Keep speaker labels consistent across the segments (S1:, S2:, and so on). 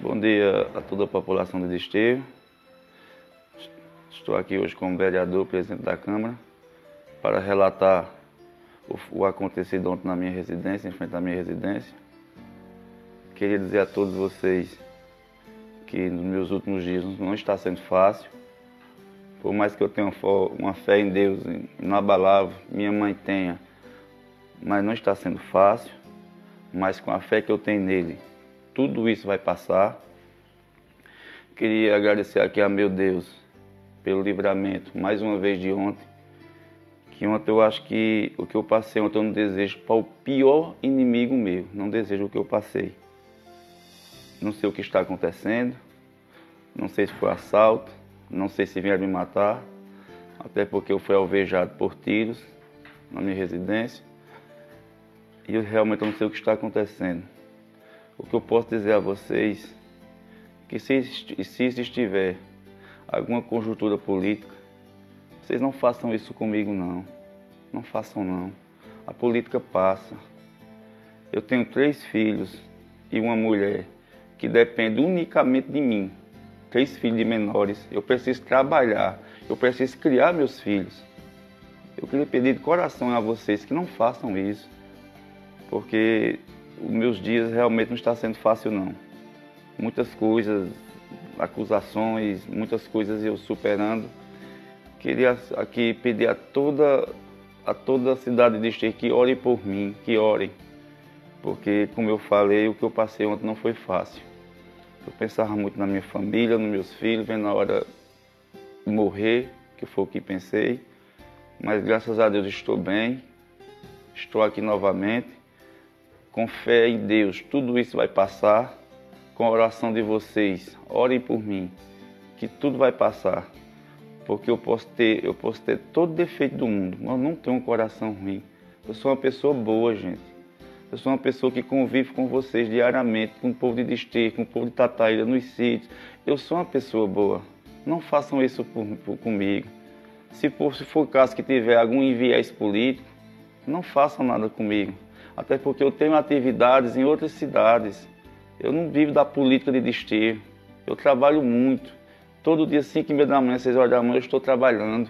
S1: Bom dia a toda a população de Desterro. Estou aqui hoje como vereador, presidente da Câmara, para relatar o, o acontecido ontem na minha residência, em frente à minha residência. Queria dizer a todos vocês que nos meus últimos dias não está sendo fácil. Por mais que eu tenha uma fé em Deus inabalável, minha mãe tenha, mas não está sendo fácil. Mas com a fé que eu tenho nele, tudo isso vai passar. Queria agradecer aqui a meu Deus pelo livramento, mais uma vez de ontem. Que ontem eu acho que o que eu passei ontem eu não desejo para o pior inimigo meu. Não desejo o que eu passei. Não sei o que está acontecendo. Não sei se foi assalto. Não sei se vieram me matar. Até porque eu fui alvejado por tiros na minha residência. E eu realmente não sei o que está acontecendo. O que eu posso dizer a vocês que se, se estiver alguma conjuntura política, vocês não façam isso comigo não. Não façam não. A política passa. Eu tenho três filhos e uma mulher que depende unicamente de mim. Três filhos de menores. Eu preciso trabalhar. Eu preciso criar meus filhos. Eu queria pedir de coração a vocês que não façam isso. Porque os meus dias realmente não está sendo fácil não. Muitas coisas, acusações, muitas coisas eu superando. Queria aqui pedir a toda a toda a cidade de Esteio que orem por mim, que orem. Porque como eu falei, o que eu passei ontem não foi fácil. Eu pensava muito na minha família, nos meus filhos, vendo a hora morrer, que foi o que pensei. Mas graças a Deus estou bem, estou aqui novamente com fé em Deus, tudo isso vai passar. Com a oração de vocês, orem por mim, que tudo vai passar. Porque eu posso ter, eu posso ter todo defeito do mundo, mas não tenho um coração ruim. Eu sou uma pessoa boa, gente. Eu sou uma pessoa que convive com vocês diariamente, com o povo de Desterro, com o povo de Tataíra, nos sítios. Eu sou uma pessoa boa. Não façam isso por, por, comigo. Se for, se for caso que tiver algum enviés político, não façam nada comigo até porque eu tenho atividades em outras cidades. Eu não vivo da política de desterro. Eu trabalho muito. Todo dia, 5 e meia da manhã, 6 horas da manhã, eu estou trabalhando.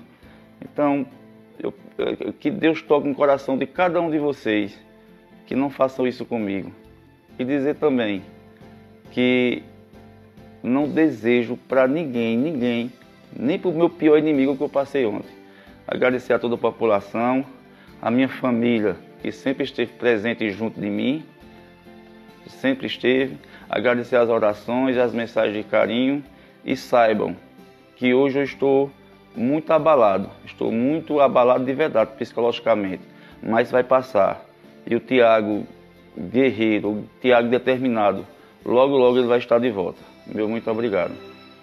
S1: Então, eu, que Deus toque no coração de cada um de vocês, que não façam isso comigo. E dizer também que não desejo para ninguém, ninguém, nem para o meu pior inimigo que eu passei ontem. Agradecer a toda a população, a minha família, que sempre esteve presente junto de mim, sempre esteve. Agradecer as orações, as mensagens de carinho e saibam que hoje eu estou muito abalado, estou muito abalado de verdade psicologicamente, mas vai passar. E o Tiago guerreiro, o Tiago determinado, logo logo ele vai estar de volta. Meu muito obrigado.